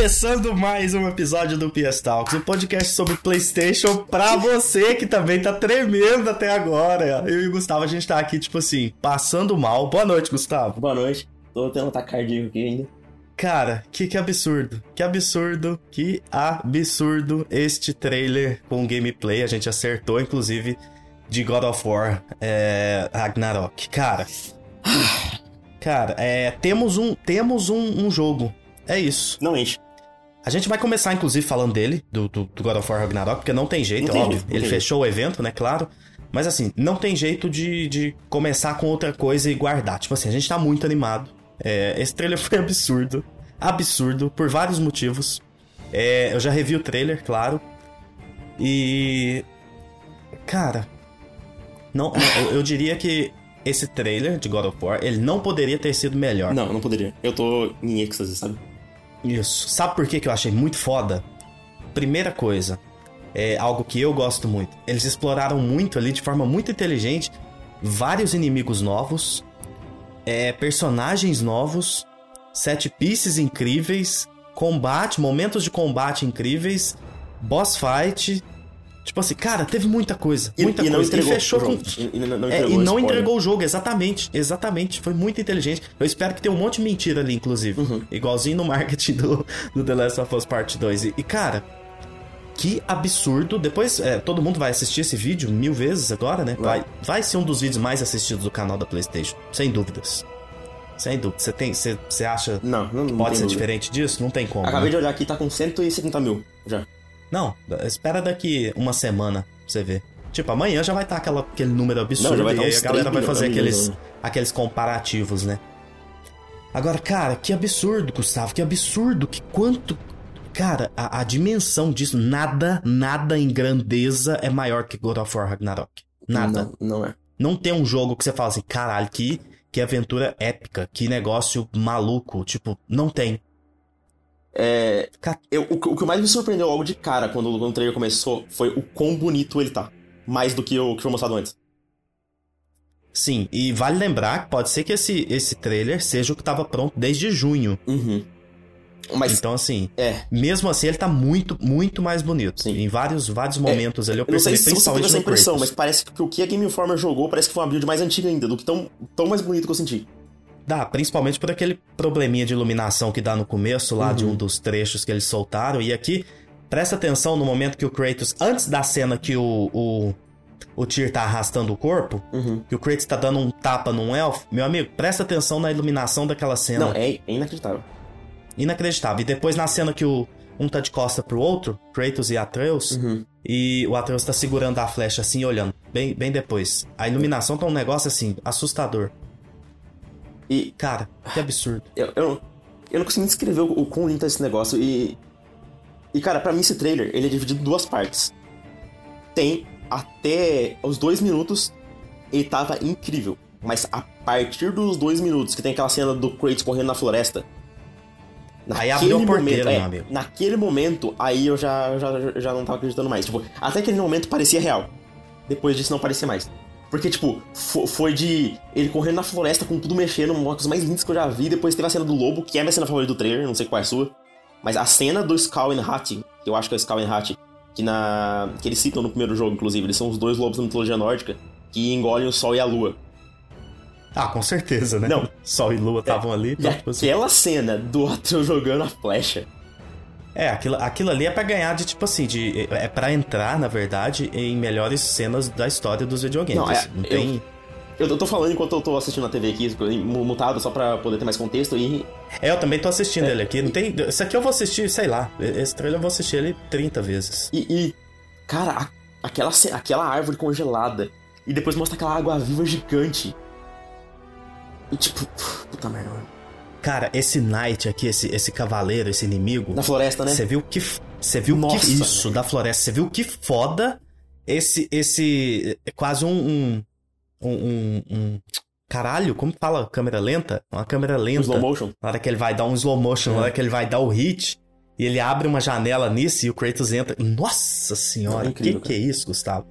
começando mais um episódio do PS Talks, um podcast sobre PlayStation pra você que também tá tremendo até agora. Eu e o Gustavo, a gente tá aqui, tipo assim, passando mal. Boa noite, Gustavo. Boa noite. Tô tendo um cardíaco aqui ainda. Cara, que, que absurdo. Que absurdo, que absurdo este trailer com gameplay. A gente acertou, inclusive, de God of War é, Ragnarok. Cara. Cara, é, temos um, temos um, um jogo é isso. Não enche. A gente vai começar, inclusive, falando dele, do, do, do God of War Ragnarok, porque não tem jeito, não óbvio. Jeito, ele fechou o evento, né, claro. Mas assim, não tem jeito de, de começar com outra coisa e guardar. Tipo assim, a gente tá muito animado. É, esse trailer foi absurdo. Absurdo, por vários motivos. É, eu já revi o trailer, claro. E. Cara. Não, eu, eu diria que esse trailer de God of War, ele não poderia ter sido melhor. Não, não poderia. Eu tô em êxtase, sabe? Isso. Sabe por que, que eu achei muito foda? Primeira coisa, é algo que eu gosto muito. Eles exploraram muito ali, de forma muito inteligente, vários inimigos novos, é, personagens novos, set pieces incríveis, combate, momentos de combate incríveis, boss fight, Tipo assim, cara, teve muita coisa. Muita e, e coisa. e fechou com. E, não, não é, e não entregou o jogo, exatamente. Exatamente. Foi muito inteligente. Eu espero que tenha um monte de mentira ali, inclusive. Uhum. Igualzinho no marketing do, do The Last of Us Part 2. E, cara, que absurdo. Depois, é, todo mundo vai assistir esse vídeo mil vezes agora, né? Vai, vai ser um dos vídeos mais assistidos do canal da PlayStation. Sem dúvidas. Sem dúvida. Você tem. Você, você acha não, não, que não pode ser dúvida. diferente disso? Não tem como. Acabei né? de olhar aqui, tá com 170 mil já. Não, espera daqui uma semana pra você ver. Tipo, amanhã já vai estar aquela, aquele número absurdo Não, e aí a galera vai fazer milhões, aqueles, aqueles comparativos, né? Agora, cara, que absurdo, Gustavo, que absurdo, que quanto. Cara, a, a dimensão disso, nada, nada em grandeza é maior que God of War Ragnarok. Nada. Não, não é. Não tem um jogo que você fala assim, caralho, que, que aventura épica, que negócio maluco. Tipo, não tem. É, eu, o, o, que mais me surpreendeu logo de cara quando, quando o trailer começou foi o quão bonito ele tá. Mais do que o que foi mostrado antes. Sim, e vale lembrar que pode ser que esse, esse trailer seja o que estava pronto desde junho. Uhum. Mas, então, assim, é. mesmo assim, ele tá muito, muito mais bonito. Sim. Em vários, vários momentos é, ali eu percebi, não sei se você teve essa impressão, Kratos. mas parece que o que a Game Informer jogou parece que foi uma build mais antiga ainda, do que tão, tão mais bonito que eu senti. Dá, principalmente por aquele probleminha de iluminação que dá no começo lá uhum. de um dos trechos que eles soltaram. E aqui, presta atenção no momento que o Kratos, antes da cena que o, o, o Tyr tá arrastando o corpo, uhum. que o Kratos tá dando um tapa num elfo, meu amigo, presta atenção na iluminação daquela cena. Não, é, é inacreditável. Inacreditável. E depois na cena que o um tá de costa pro outro, Kratos e Atreus, uhum. e o Atreus tá segurando a flecha assim, olhando, bem, bem depois. A iluminação tá um negócio assim, assustador. E, cara, que absurdo. Eu, eu, eu não consigo descrever o, o quão lindo tá esse negócio. E. E, cara, pra mim esse trailer, ele é dividido em duas partes. Tem até os dois minutos, ele tava incrível. Mas a partir dos dois minutos, que tem aquela cena do Kratos correndo na floresta. Aí abriu a porteira, momento, é, amigo. Naquele momento, aí eu já, já, já não tava acreditando mais. Tipo, até aquele momento parecia real. Depois disso não parecia mais. Porque, tipo, foi de ele correndo na floresta com tudo mexendo, uma das mais lindas que eu já vi. Depois teve a cena do lobo, que é a minha cena favorita do trailer, não sei qual é a sua. Mas a cena do Skull and Hat, que eu acho que é o Skull and Hat, que, na... que eles citam no primeiro jogo, inclusive. Eles são os dois lobos da mitologia nórdica que engolem o sol e a lua. Ah, com certeza, né? Não. Sol e lua estavam é, ali. Então, tipo assim... Aquela cena do Atreus jogando a flecha. É, aquilo, aquilo ali é pra ganhar de, tipo assim, de, é pra entrar, na verdade, em melhores cenas da história dos videogames. Não, é, não tem... Eu, eu tô falando enquanto eu tô assistindo na TV aqui, mutado só pra poder ter mais contexto e... É, eu também tô assistindo é, ele aqui. Não tem... Esse aqui eu vou assistir, sei lá, esse trailer eu vou assistir ele 30 vezes. E, e cara, a, aquela, aquela árvore congelada e depois mostra aquela água viva gigante. E tipo, puta merda, mano. Cara, esse Knight aqui, esse, esse cavaleiro, esse inimigo. Da floresta, né? Você viu que. Você viu Nossa, que. Isso, da floresta. Você viu que foda esse. Esse. Quase um. Um. um, um caralho, como fala câmera lenta? Uma câmera lenta. Um slow motion. Na hora que ele vai dar um slow motion, É. na hora que ele vai dar o hit. E ele abre uma janela nisso e o Kratos entra. Nossa senhora, Não, é que que é isso, Gustavo?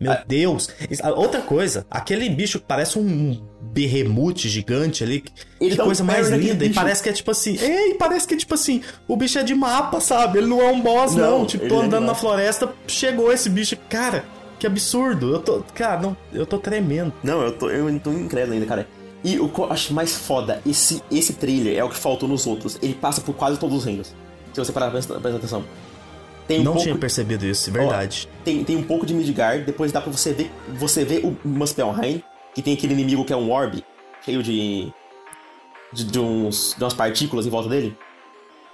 Meu ah. Deus! Outra coisa, aquele bicho que parece um berremute gigante ali. Ele que coisa mais linda. E parece que é tipo assim. Ei, parece que é tipo assim. O bicho é de mapa, sabe? Ele não é um boss, não. não. Tipo, tô é andando é na floresta, chegou esse bicho. Cara, que absurdo. Eu tô. Cara, não, eu tô tremendo. Não, eu tô, eu tô incrédulo ainda, cara. E o que eu acho mais foda, esse, esse trailer é o que faltou nos outros. Ele passa por quase todos os reinos. Se você parar pra prestar atenção. Tem um não pouco... tinha percebido isso, verdade. Ó, tem, tem um pouco de Midgard, depois dá pra você ver. Você vê o Muspelheim, que tem aquele inimigo que é um orb, cheio de. de, de uns, de umas partículas em volta dele.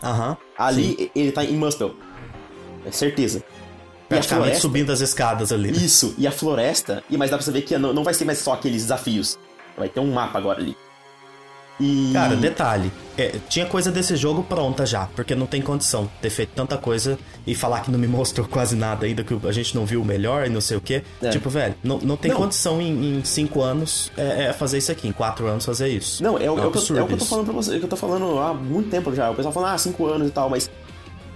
Aham. Ali sim. ele tá em Muspel. É certeza. Praticamente floresta, subindo as escadas ali. Né? Isso, e a floresta. E mas dá pra você ver que não, não vai ser mais só aqueles desafios. Vai ter um mapa agora ali. E... Cara, detalhe, é, tinha coisa desse jogo pronta já, porque não tem condição ter feito tanta coisa e falar que não me mostrou quase nada ainda, que a gente não viu o melhor e não sei o que. É. Tipo, velho, não, não tem não. condição em, em cinco anos é, é, fazer isso aqui, em quatro anos fazer isso. Não, é, é, o, é, o, que, é o que eu tô falando pra você, que eu tô falando há muito tempo já. O pessoal falando, ah, cinco anos e tal, mas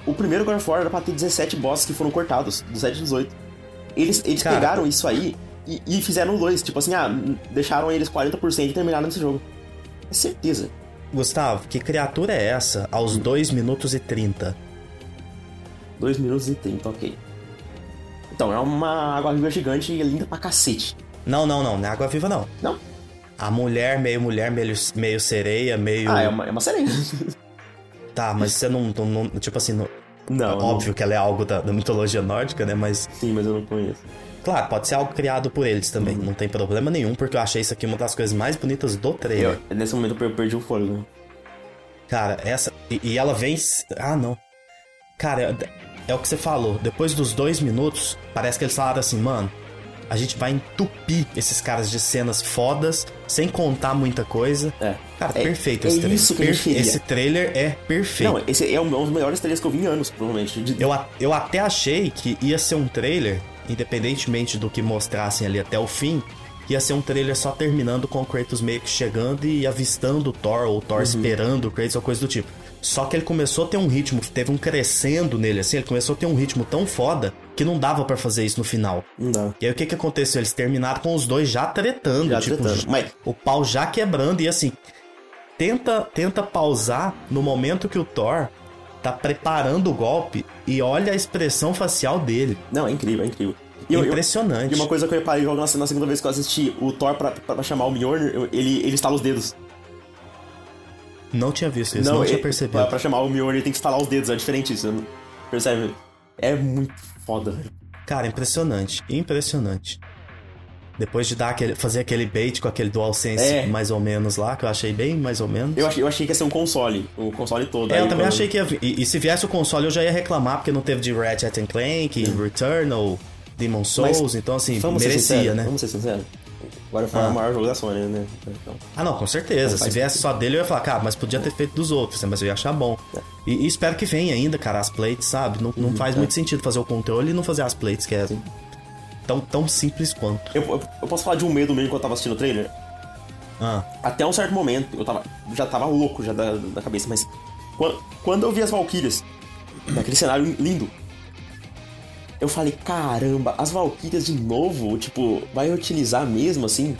o primeiro God of War era pra ter 17 bosses que foram cortados, 17 e 18. Eles, eles Cara, pegaram isso aí e, e fizeram dois, tipo assim, ah, deixaram eles 40% e terminaram esse jogo. É certeza. Gustavo, que criatura é essa aos 2 minutos e 30? 2 minutos e 30, ok. Então, é uma água-viva gigante e linda pra cacete. Não, não, não, não é água-viva não. Não? A mulher, meio mulher, meio, meio sereia, meio. Ah, é uma, é uma sereia. tá, mas você não. não, tipo assim. Não... Não. Óbvio não... que ela é algo da, da mitologia nórdica, né? Mas. Sim, mas eu não conheço. Claro, pode ser algo criado por eles também, uhum. não tem problema nenhum, porque eu achei isso aqui uma das coisas mais bonitas do trailer. Eu, nesse momento eu perdi o fôlego. Cara, essa. E, e, ela vem. Ah, não. Cara, é, é o que você falou. Depois dos dois minutos, parece que eles falaram assim, mano. A gente vai entupir esses caras de cenas fodas, sem contar muita coisa. É. Cara, é, perfeito é esse trailer. Isso que Perfe esse trailer é perfeito. Não, esse é um dos melhores trailers que eu vi em anos, provavelmente. Eu, eu até achei que ia ser um trailer independentemente do que mostrassem ali até o fim, ia ser um trailer só terminando com o Kratos meio que chegando e avistando o Thor, ou o Thor uhum. esperando o Kratos, ou coisa do tipo. Só que ele começou a ter um ritmo, teve um crescendo nele, assim, ele começou a ter um ritmo tão foda que não dava para fazer isso no final. Não. E aí o que que aconteceu? Eles terminaram com os dois já tretando, já tipo, tretando. Mas... o pau já quebrando e assim, tenta, tenta pausar no momento que o Thor tá preparando o golpe e olha a expressão facial dele. Não, é incrível, é incrível. E Impressionante. Eu, e uma coisa que eu reparei logo na, na segunda vez que eu assisti, o Thor pra, pra chamar o Mjolnir, ele, ele estala os dedos. Não tinha visto isso, não, não tinha percebido. Pra, pra, chamar o Mjolnir, ele tem que estalar os dedos, é diferente isso. Percebe? É muito foda, velho. Cara, impressionante. Impressionante. Depois de dar aquele, fazer aquele bait com aquele DualSense é. mais ou menos lá, que eu achei bem mais ou menos. Eu achei, eu achei que ia ser um console, o console todo. É, eu também achei que ia e, e, se viesse o console eu já ia reclamar, porque não teve de Ratchet Clank, é. Returnal, Demon Souls, Mas, então assim, merecia, né? Vamos ser sinceros. Agora foi ah. o maior jogo da Sony, né? Então, ah, não, com certeza. Se viesse só dele, eu ia falar, cara, mas podia ter feito dos outros, né? mas eu ia achar bom. É. E, e, espero que venha ainda, cara, as plates, sabe? Não, não uhum, faz é. muito sentido fazer o controle e não fazer as plates, que é Sim tão, tão simples quanto. Eu, eu, eu, posso falar de um medo mesmo quando eu tava assistindo o trailer? Ah. Até um certo momento, eu tava, já tava louco já da, da cabeça, mas quando, quando eu vi as Valkyrias, naquele cenário lindo, eu falei, caramba, as Valkyrias de novo, tipo, vai utilizar mesmo assim?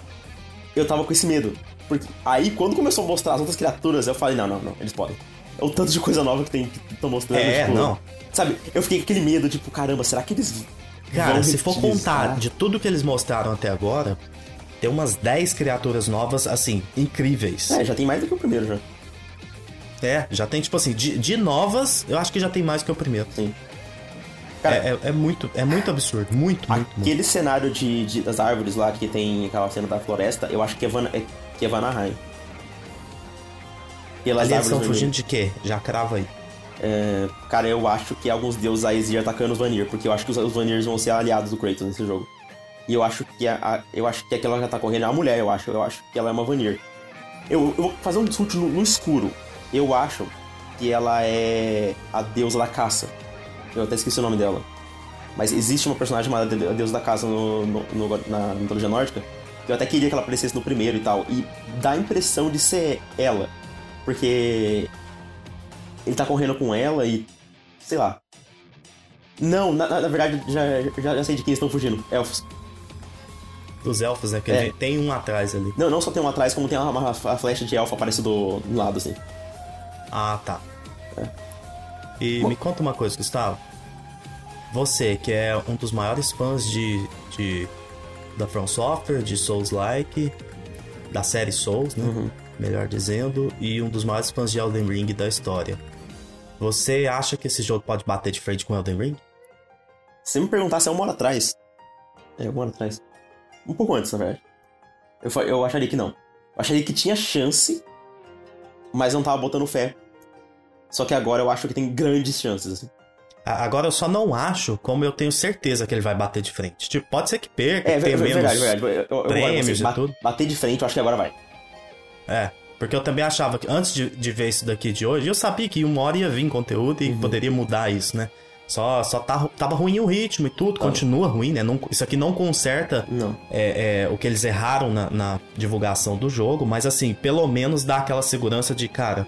Eu tava com esse medo. Porque aí, quando começou a mostrar as outras criaturas, eu falei, não, não, não, eles podem. É o tanto de coisa nova que tem que estão mostrando. É, tipo, não. Sabe, eu fiquei com aquele medo, tipo, caramba, será que eles Cara, se for contar de tudo que eles mostraram até agora, tem umas 10 criaturas novas, assim, incríveis. É, já tem mais do que o primeiro já. É, já tem, tipo assim, de, de novas, eu acho que já tem mais que o primeiro. Sim. Cara, é, é, é, muito, é muito absurdo, muito, muito. Aquele muito. cenário de, de, das árvores lá que tem aquela cena da floresta, eu acho que é, Van, é, que é Vanaheim. Pelas Ali eles estão fugindo de quê? Já crava aí. É, cara, eu acho que alguns deuses Aesir atacando os Vanir, porque eu acho que os, os vão ser aliados do Kratos nesse jogo. E eu acho que a, a, eu acho que aquela já tá correndo é uma mulher, eu acho. Eu acho que ela é uma Vanir. Eu, eu vou fazer um chute no, no, escuro. Eu acho que ela é a deusa da caça. Eu até esqueci o nome dela. Mas existe uma personagem chamada a deusa da caça no, no, no, na mitologia nórdica. Eu até queria que ela aparecesse no primeiro e tal. E dá a impressão de ser ela. Porque ele tá correndo com ela e. sei lá. Não, na, na verdade, já, já, já sei de quem estão fugindo. Elfos. dos elfos, né? Que é. tem um atrás ali. Não, não só tem um atrás, como tem uma, uma, a flecha de elfo aparece do, do lado, assim. Ah, tá. É. E Bom. me conta uma coisa, Gustavo. Você, que é um dos maiores fãs de, de da From Software, de Souls-like, da série Souls, né? Uhum. Melhor dizendo, e um dos maiores fãs de Elden Ring da história. Você acha que esse jogo pode bater de frente com Elden Ring? Se me perguntasse há uma hora atrás. É, uma hora atrás. Um pouco antes, na verdade. Eu, eu acharia que não. Eu acharia que tinha chance, mas não tava botando fé. Só que agora eu acho que tem grandes chances, assim. Agora eu só não acho como eu tenho certeza que ele vai bater de frente. Tipo, pode ser que perca, é, que tenha verdade, menos verdade, verdade. Eu, eu, prêmios eu, e tudo. Bater de frente, eu acho que agora vai. É, porque eu também achava que antes de, de ver isso daqui de hoje, eu sabia que uma hora ia vir conteúdo e uhum. poderia mudar isso, né? Só, só tá, tava ruim o ritmo e tudo, ah. continua ruim, né? Não, isso aqui não conserta não. É, é, o que eles erraram na, na divulgação do jogo, mas assim, pelo menos dá aquela segurança de, cara,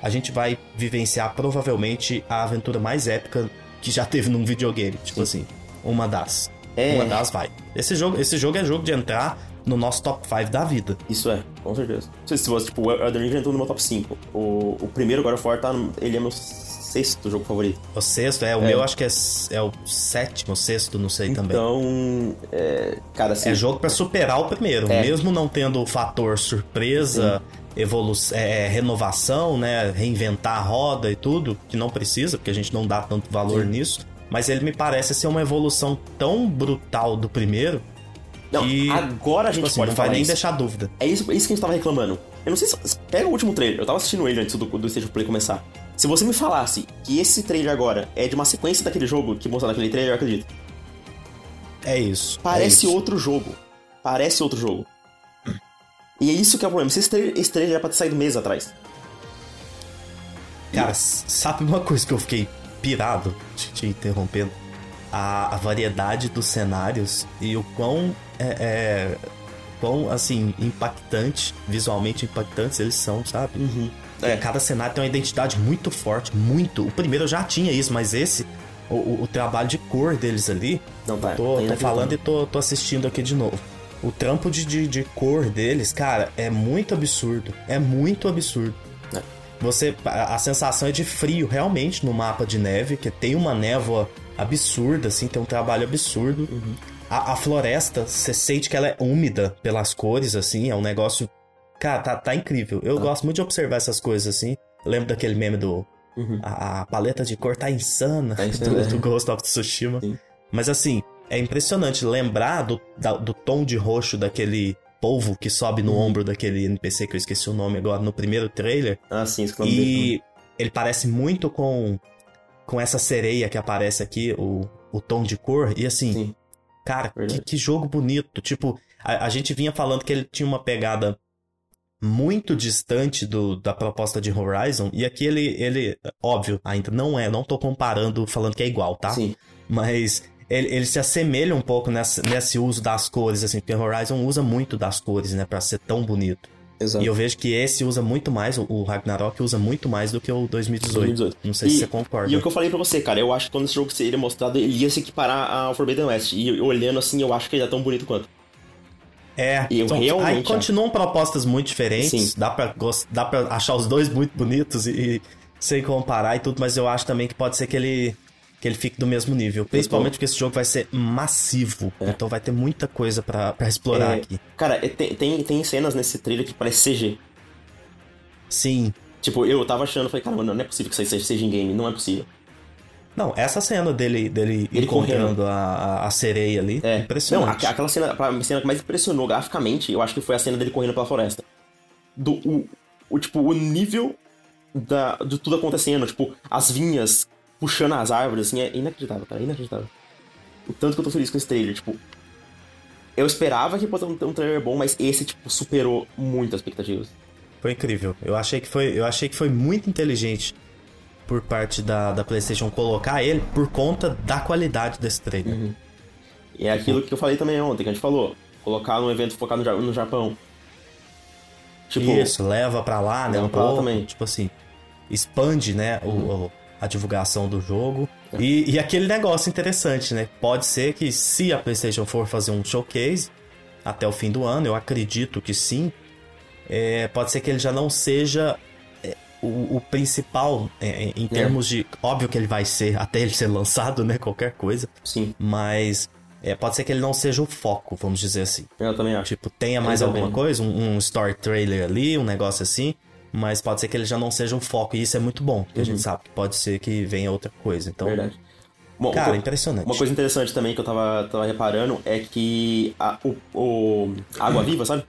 a gente vai vivenciar provavelmente a aventura mais épica que já teve num videogame. Tipo Sim. assim, uma das. É. Uma das vai. Esse jogo, esse jogo é jogo de entrar no nosso top 5 da vida. Isso é, com certeza. Não sei se você, tipo, o Elden Ring entrou no meu top 5. O, o primeiro God of War tá, ele é meu sexto jogo favorito. O sexto, é, o é. meu acho que é, é o sétimo, sexto, não sei também. Então, é, cara, assim... É jogo para superar o primeiro, é. mesmo não tendo o fator surpresa, evolução, é, é, renovação, né, reinventar a roda e tudo, que não precisa, porque a gente não dá tanto valor Sim. nisso. Mas ele me parece ser uma evolução tão brutal do primeiro não, agora a gente tipo assim, pode não vai nem isso. deixar dúvida. É isso, é isso que a gente tava reclamando. Eu não sei se. Pega o último trailer, eu tava assistindo ele antes do, do Stage Play começar. Se você me falasse que esse trailer agora é de uma sequência daquele jogo que mostrou naquele trailer, eu acredito. É isso. Parece é isso. outro jogo. Parece outro jogo. E é isso que é o problema. Esse trailer, esse trailer era pra ter saído meses atrás. Cara, sabe uma coisa que eu fiquei pirado, te, te interrompendo? A, a, variedade dos cenários e o quão é, é, quão assim impactante, visualmente impactantes eles são, sabe? Uhum. É. Cada cenário tem uma identidade muito forte, muito. O primeiro eu já tinha isso, mas esse, o, o, o trabalho de cor deles ali. Não tá. Tô, tô falando e tô, tô assistindo aqui de novo. O trampo de, de, de, cor deles, cara, é muito absurdo. É muito absurdo. É. Você. A, a sensação é de frio, realmente, no mapa de neve, que tem uma névoa absurda, assim, tem um trabalho absurdo. Uhum. A, a, floresta, você sente que ela é úmida pelas cores, assim, é um negócio. Cara, tá, tá incrível. Eu ah. gosto muito de observar essas coisas, assim. Eu lembro daquele meme do. Uhum. A, a, paleta de cor tá insana, tá insana do, é. do Ghost of Tsushima. Sim. Mas assim, é impressionante lembrar do, da, do tom de roxo daquele polvo que sobe no uhum. ombro daquele NPC que eu esqueci o nome agora no primeiro trailer. Ah, sim, E ele parece muito com com essa sereia que aparece aqui, o, o tom de cor. E assim, sim. Cara, que, que, jogo bonito. Tipo, a, a, gente vinha falando que ele tinha uma pegada muito distante do, da proposta de Horizon. E aqui ele, ele, óbvio, ainda não é. Não tô comparando, falando que é igual, tá? Sim. Mas ele, ele se assemelha um pouco nessa, nesse uso das cores, assim. Porque Horizon usa muito das cores, né? Pra ser tão bonito. Exato. E eu vejo que esse usa muito mais, o Ragnarok usa muito mais do que o 2018. 2018. Não sei e, se você concorda. E o que eu falei pra você, cara, eu acho que quando esse jogo seria mostrado, ele ia se equiparar ao Forbidden West. E olhando assim, eu acho que ele é tão bonito quanto. É, eu então, realmente aí continuam propostas muito diferentes. Sim. Dá pra, dá pra achar os dois muito bonitos e, e sem comparar e tudo, mas eu acho também que pode ser que ele que ele fique do mesmo nível. Principalmente porque esse jogo vai ser massivo. É. Então vai ter muita coisa para explorar é, aqui. Cara, é, tem, tem, tem cenas nesse trailer que parece CG. Sim. Tipo, eu tava achando, falei, cara, não é possível que isso seja em game, não é possível. Não, essa cena dele, dele Ele encontrando a, a, sereia ali, é. impressionante. Não, aquela cena, a cena que mais impressionou graficamente, eu acho que foi a cena dele correndo pela floresta. Do, o, o tipo, o nível da, de tudo acontecendo, tipo, as vinhas puxando as árvores, assim, é inacreditável, cara, é inacreditável. O tanto que eu tô feliz com esse trailer, tipo. Eu esperava que fosse um trailer bom, mas esse, tipo, superou muito as expectativas. Foi incrível. Eu achei que foi, eu achei que foi muito inteligente por parte da, da PlayStation colocar ele por conta da qualidade desse trailer. Uhum. E é aquilo que eu falei também ontem, que a gente falou. Colocar num evento focado no Japão. Tipo, Isso, leva pra lá, né? Um pouco, também. Tipo assim, expande, né? Uhum. O, a divulgação do jogo. É. E, e aquele negócio interessante, né? Pode ser que se a PlayStation for fazer um showcase, até o fim do ano, eu acredito que sim. É, pode ser que ele já não seja é, o, o, principal é, em é. termos de. Óbvio que ele vai ser, até ele ser lançado, né? Qualquer coisa. Sim. Mas é, pode ser que ele não seja o foco, vamos dizer assim. Eu também acho. Tipo, tenha mais alguma coisa, um, um, story trailer ali, um negócio assim, mas pode ser que ele já não seja o foco, e isso é muito bom, porque uhum. a gente uhum. sabe que pode ser que venha outra coisa. Então, Verdade. Bom, cara, uma, impressionante. Uma coisa interessante também que eu tava, tava reparando é que a, o, o Água Viva, sabe?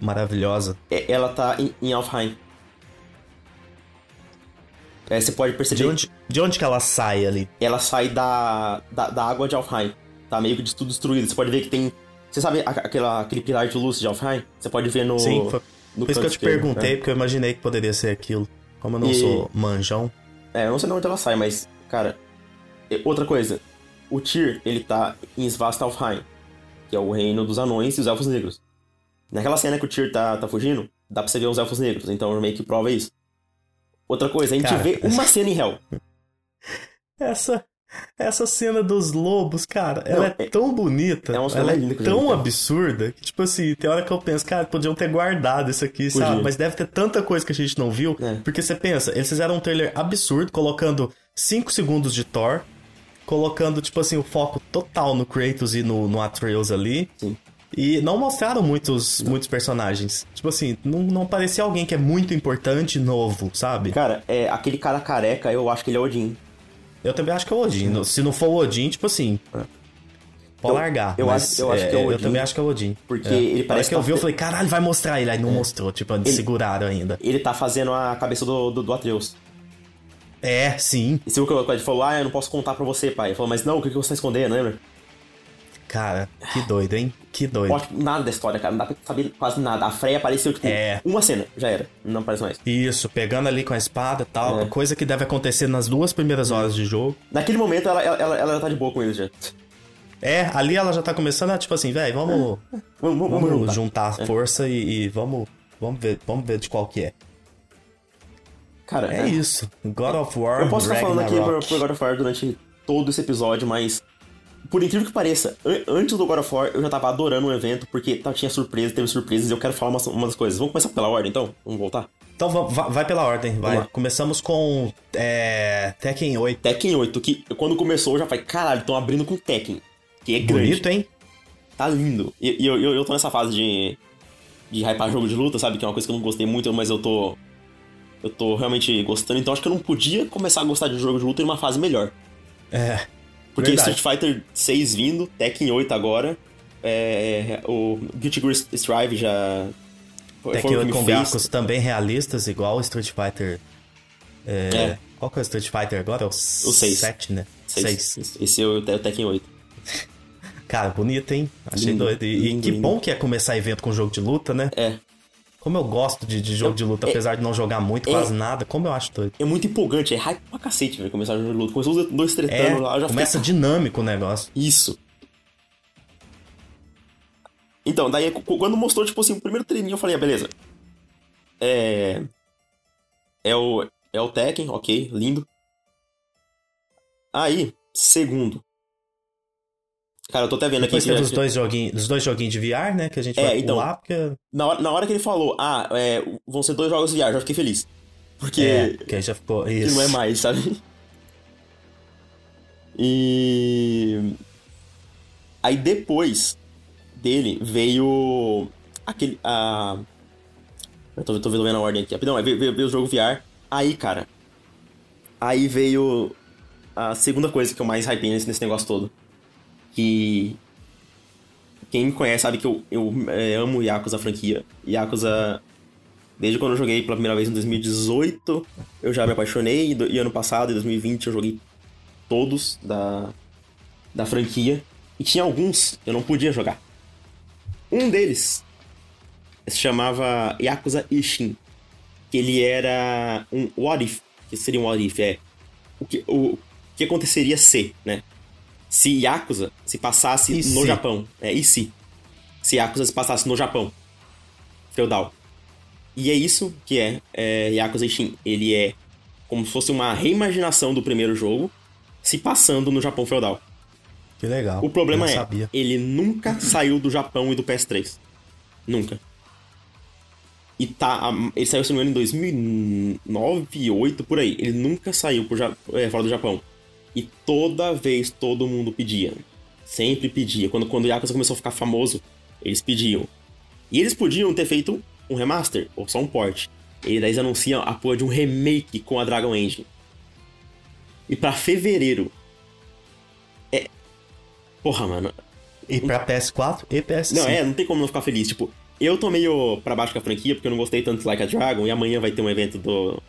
Maravilhosa. É, ela tá em, em Alfheim. É, você pode perceber. De onde, de onde que ela sai ali? Ela sai da, da, da água de Alfheim. Tá meio que de tudo destruído. Você pode ver que tem. Você sabe aquela, aquele pilar de luz de Alfheim? Você pode ver no. Sim, foi no por isso que eu te perguntei, né? porque eu imaginei que poderia ser aquilo. Como eu não e... sou manjão. É, eu não sei de onde ela sai, mas, cara. Outra coisa. O Tyr, ele tá em Svastalfheim, que é o reino dos anões e os elfos negros. Naquela cena que o Tyr tá, tá fugindo, dá pra você ver os elfos negros, então meio que prova isso. Outra coisa, a gente cara, vê uma cena em Hell. Essa, essa cena dos lobos, cara, Não, ela é, é, tão bonita, é ela é tão absurda, que, tipo assim, tem hora que eu penso, cara, podiam ter guardado isso aqui, Podia. sabe? Mas deve ter tanta coisa que a gente não viu, é. porque você pensa, eles fizeram um trailer absurdo, colocando 5 segundos de Thor, colocando, tipo assim, o foco total no Kratos e no, no Atreus ali. Sim. E não mostraram muitos, muitos personagens. Tipo assim, não, não parecia alguém que é muito importante novo, sabe? Cara, é, aquele cara careca, eu acho que ele é Odin. Eu também acho que é o Odin. Se não for o Odin, tipo assim. É. Pode largar. Eu, acho, eu acho que é o Odin. Eu também acho que é o Odin. Porque é. ele parece que eu vi, eu falei, caralho, vai mostrar ele. Aí não é. mostrou, tipo, ele, seguraram ainda. Ele tá fazendo a cabeça do, do, do Atreus. É, sim. E se o ele falou, ah, eu não posso contar pra você, pai. Ele falou, mas não, o que, que você tá escondendo, lembra? Cara, que doido, hein? Que doido. Ótimo, nada da história, cara. Não dá pra saber quase nada. A Freya apareceu, tipo, é. uma cena, já era. Não aparece mais. Isso, pegando ali com a espada e tal. É. Coisa que deve acontecer nas duas primeiras horas de jogo. Naquele momento, ela, ela, ela já tá de boa com eles já. É, ali ela já tá começando a, tipo assim, velho, vamos, é. vamos, vamos, vamos, juntar, juntar é. força e, e, vamos, vamos, ver, vamos ver de qual que é. Cara, é, é. isso. God of War. Eu posso ficar falando aqui por, por God of War durante todo esse episódio, mas por incrível que pareça, antes do God of War eu já tava adorando o evento, porque tá, tinha surpresa, teve surpresas e eu quero falar umas, umas coisas. Vamos começar pela ordem então? Vamos voltar? Então vai, vai pela ordem, vai. Começamos com é, Tekken 8. Tekken 8, que quando começou eu já falei, caralho, estão abrindo com Tekken. Que é grande. Bonito, hein? Tá lindo. E, e eu, eu, eu tô nessa fase de, de hypar jogo de luta, sabe? Que é uma coisa que eu não gostei muito, mas eu tô. Eu tô realmente gostando, então acho que eu não podia começar a gostar de jogo de luta em uma fase melhor. É. Porque Verdade. Street Fighter 6 vindo, Tekken 8 agora, é, o Guilty Gear Strive já... Tekken 8 com gráficos também realistas, igual o Street Fighter... É, é. Qual que é o Street Fighter agora? O, o 6. 7, né? 6. 6. Esse é o, é o Tekken 8. Cara, bonito, hein? Achei lindo, doido. E, lindo, que lindo. bom que é começar evento com jogo de luta, né? É. Como eu gosto de, de jogo eu, de luta, é, apesar de não jogar muito, é, quase nada, como eu acho doido. É muito empolgante, é hype pra cacete, velho, começar um jogo de luta. Começou os dois tretando é, lá, já Começa fiquei... dinâmico o negócio. Isso. Então, daí quando mostrou, tipo assim, o primeiro treininho, eu falei, ah, beleza. É. É o. É o Tekken, ok, lindo. Aí, segundo. Cara, eu tô até vendo Depois aqui. Dos, dois joguinhos, dos dois joguinhos de VR, né? Que a gente é, vai então, pular, porque... Na hora, na hora que ele falou, ah, é, vão ser dois jogos de VR, já fiquei feliz. Porque... É, que aí já ficou... Isso. Que não é mais, sabe? E... Aí depois dele veio aquele... A... Eu tô, tô vendo a ordem aqui. Rapidão, veio, veio, veio o jogo VR. Aí, cara... Aí veio a segunda coisa que eu mais hypei nesse, nesse negócio todo que quem me conhece sabe que eu, eu é, amo Yakuza franquia. Yakuza, desde quando eu joguei pela primeira vez em 2018, eu já me apaixonei. E ano passado, em 2020, eu joguei todos da, da franquia. E tinha alguns que eu não podia jogar. Um deles se chamava Yakuza Ishin. Que ele era um What If. Que seria um What If, é. O que, o, o que aconteceria se, né? Se Yakuza se passasse e no se? Japão. É, e se? Se Yakuza se passasse no Japão. Feudal. E é isso que é, é Yakuza Ishin. Ele é como se fosse uma reimaginação do primeiro jogo, se passando no Japão feudal. Que legal. O problema é, sabia. ele nunca saiu do Japão e do PS3. Nunca. E tá. Ele saiu, se não me engano, em 2009, 2008, por aí. Ele nunca saiu por, é, fora do Japão. E toda vez todo mundo pedia. Sempre pedia. Quando, quando o Yakuza começou a ficar famoso, eles pediam. E eles podiam ter feito um remaster, ou só um port. E daí eles anunciam a porra de um remake com a Dragon Engine. E para fevereiro. É. Porra, mano. E pra PS4 e PS5. Não, é, não tem como não ficar feliz. Tipo, eu tô meio pra baixo com a franquia, porque eu não gostei tanto de Like a Dragon, e amanhã vai ter um evento do,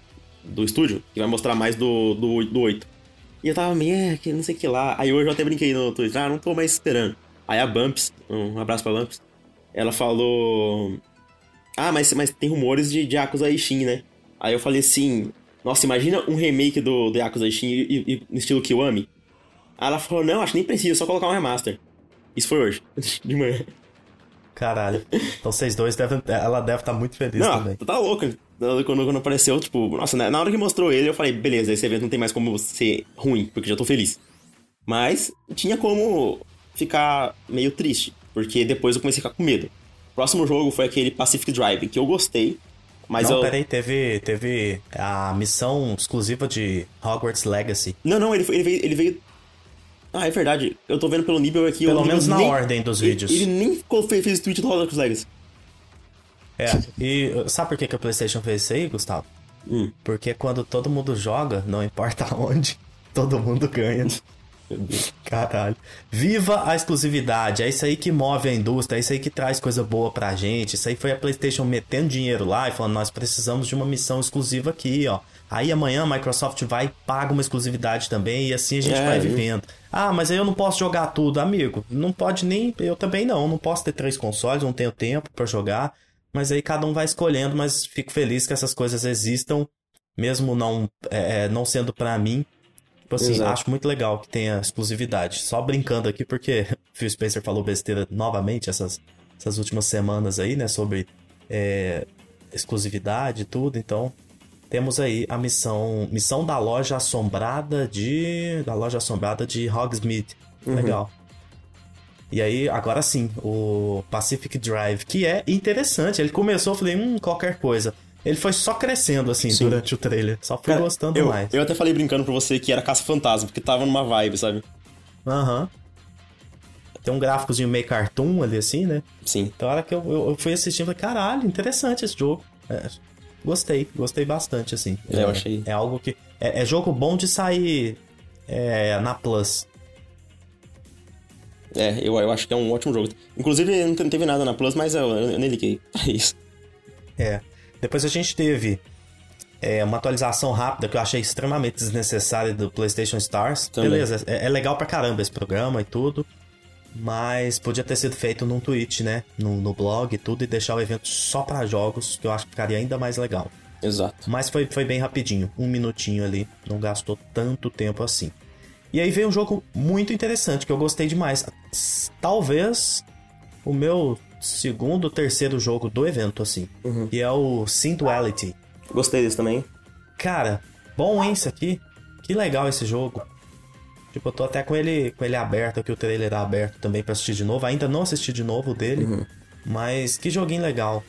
do estúdio, que vai mostrar mais do, do, do 8. E eu tava meio, é, que não sei o que lá. Aí hoje eu até brinquei no Twitter, ah, não tô mais esperando. Aí a Bumps, um abraço pra Bumps, ela falou. Ah, mas, mas tem rumores de, de Yakuza Ishin, né? Aí eu falei assim, nossa, imagina um remake do, do Yakuza Ishin e, e, no estilo Kiwami. Aí ela falou, não, acho que nem precisa, só colocar um remaster. Isso foi hoje, de manhã. Caralho. Então vocês dois devem. Ela deve estar tá muito feliz não, também. Tá louca. Quando, quando apareceu, tipo, nossa, né, na hora que mostrou ele, eu falei, beleza, esse evento não tem mais como ser ruim, porque já tô feliz. Mas tinha como ficar meio triste, porque depois eu comecei a ficar com medo. O próximo jogo foi aquele Pacific Drive, que eu gostei, mas não, eu... peraí, teve, teve a missão exclusiva de Hogwarts Legacy. Não, não, ele, ele, veio, ele veio ah, é verdade. Eu tô vendo pelo Nibel aqui. Pelo menos na nem, ordem dos ele, vídeos. Ele nem fez, fez tweet do Hogwarts Legacy. É, e sabe por que, que a PlayStation fez isso aí, Gustavo? Hum. Porque quando todo mundo joga, não importa onde, todo mundo ganha. Caralho. Viva a exclusividade. É isso aí que move a indústria. É isso aí que traz coisa boa pra gente. Isso aí foi a PlayStation metendo dinheiro lá e falando: nós precisamos de uma missão exclusiva aqui, ó. Aí amanhã a Microsoft vai e paga uma exclusividade também e assim a gente é, vai vivendo. Ah, mas aí eu não posso jogar tudo, amigo. Não pode nem. Eu também não. Não posso ter três consoles, não tenho tempo para jogar. Mas aí cada um vai escolhendo, mas fico feliz que essas coisas existam, mesmo não, é, é não sendo para mim. Tipo assim, Exato. acho muito legal que tenha exclusividade. Só brincando aqui, porque Phil Spencer falou besteira novamente essas, essas últimas semanas aí, né? Sobre é, exclusividade e tudo. Então, temos aí a missão missão da loja assombrada de da loja assombrada de Hogsmeade. Uhum. Legal. E aí, agora sim, o Pacific Drive, que é interessante. Ele começou, eu falei, hum, qualquer coisa. Ele foi só crescendo, assim, sim. durante o trailer. Só fui Cara, gostando eu, mais. Eu até falei brincando pra você que era caça-fantasma, porque tava numa vibe, sabe? Aham. Uhum. Tem um gráficozinho meio cartoon ali, assim, né? Sim. Então, a hora que eu, eu, eu fui assistindo, falei, caralho, interessante esse jogo. É, Gostei, gostei bastante, assim. É, eu achei. É algo que. É, é jogo bom de sair é, na Plus. É, eu, eu acho que é um ótimo jogo. Inclusive, não teve nada na Plus, mas eu, eu nem liguei. É isso. É. Depois a gente teve é, uma atualização rápida que eu achei extremamente desnecessária do PlayStation Stars. Também. Beleza, é, é, legal pra caramba esse programa e tudo. Mas podia ter sido feito num tweet, né? No, no blog e tudo, e deixar o evento só para jogos, que eu acho que ficaria ainda mais legal. Exato. Mas foi, foi bem rapidinho, um minutinho ali, não gastou tanto tempo assim. E aí veio um jogo muito interessante, que eu gostei demais. Talvez o meu segundo, terceiro jogo do evento, assim. Uhum. E é o Synduality. Gostei desse também. Cara, bom, hein, isso aqui? Que legal esse jogo. Tipo, eu tô até com ele, com ele aberto aqui, o trailer aberto também pra assistir de novo. Ainda não assisti de novo dele, uhum. mas que joguinho legal.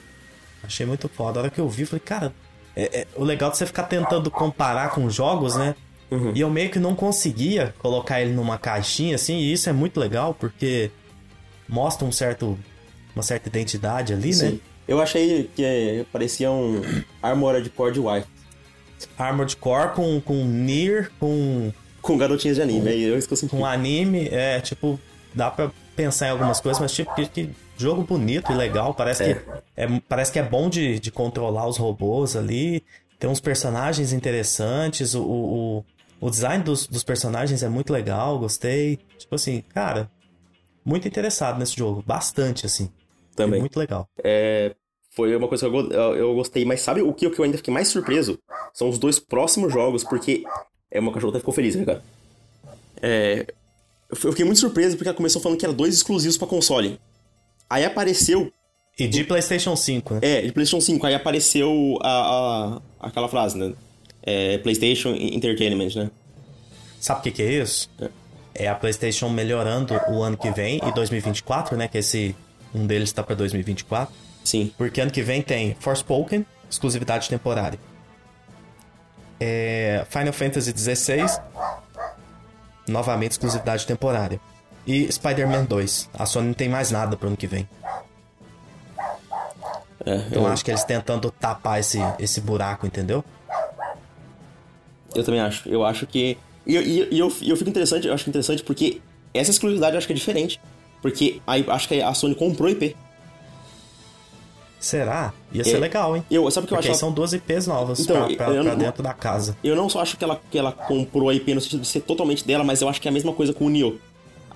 Achei muito foda. A hora que eu vi, falei, cara, é, é, o legal de você ficar tentando comparar com jogos, né? Uhum. E eu meio que não conseguia colocar ele numa caixinha assim, e isso é muito legal porque mostra um certo uma certa identidade ali, Sim. né? Eu achei que parecia um Armored Core de Wi. Armored Core com, com Nier, com com garotinhas de anime, com, eu esqueci. Com anime, é, tipo, dá pra pensar em algumas coisas, mas tipo, que, que jogo bonito e legal, parece, é. Que, é, parece que é bom de, de controlar os robôs ali, tem uns personagens interessantes, o, o, o design dos, dos personagens é muito legal, gostei. Tipo assim, cara, muito interessado nesse jogo, bastante assim. Também. É muito legal. É, foi uma coisa que eu, eu, gostei, mas sabe o que, o que eu ainda fiquei mais surpreso? São os dois próximos jogos, porque é, uma cachorra até ficou feliz, né, cara? É, eu fiquei muito surpreso porque ela começou falando que era dois exclusivos para console. Aí apareceu. E de PlayStation 5, né? É, de PlayStation 5. Aí apareceu a, a aquela frase, né? É, PlayStation Entertainment, né? Sabe o que, que é isso? É. é a PlayStation melhorando o ano que vem e 2024, né? Que esse um deles tá para 2024. Sim. Porque ano que vem tem Forspoken, exclusividade temporária. É, Final Fantasy XVI, novamente exclusividade temporária. E Spider-Man 2. A Sony não tem mais nada pro ano que vem. É, Então eu, acho que eles tentando tapar esse, esse buraco, entendeu? Eu também acho. Eu acho que. E, e, e eu, eu fico interessante, eu acho interessante porque essa exclusividade eu acho que é diferente. Porque aí acho que a Sony comprou IP. Será? Ia ser É, legal, hein? Eu, sabe o que eu acho? são duas IPs novas Então, pra, pra- eu pra não- dentro da casa. Eu não só acho que ela, que ela comprou a IP no sentido de ser totalmente dela, mas eu acho que é a mesma coisa com o Nioh.